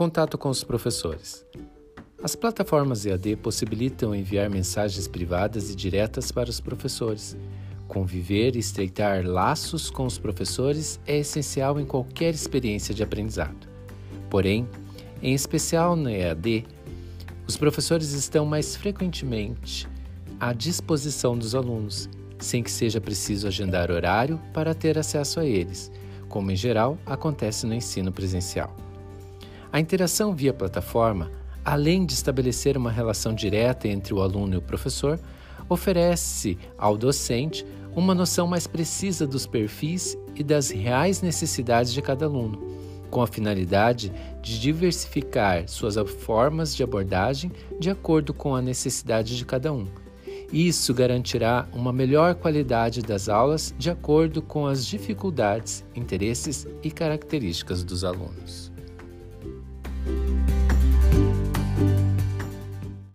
contato com os professores. As plataformas EAD possibilitam enviar mensagens privadas e diretas para os professores. Conviver e estreitar laços com os professores é essencial em qualquer experiência de aprendizado. Porém, em especial na EAD, os professores estão mais frequentemente à disposição dos alunos, sem que seja preciso agendar horário para ter acesso a eles, como em geral acontece no ensino presencial. A interação via plataforma além de estabelecer uma relação direta entre o aluno e o professor, oferece ao docente uma noção mais precisa dos perfis e das reais necessidades de cada aluno, com a finalidade de diversificar suas formas de abordagem de acordo com a necessidade de cada um. Isso garantirá uma melhor qualidade das aulas de acordo com as dificuldades, interesses e características dos alunos.